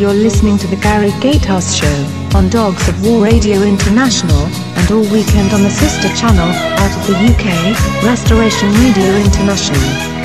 You're listening to the Gary Gatehouse Show on Dogz of War Radio International, and all weekend on the sister channel, out of the UK, Restoration Radio International.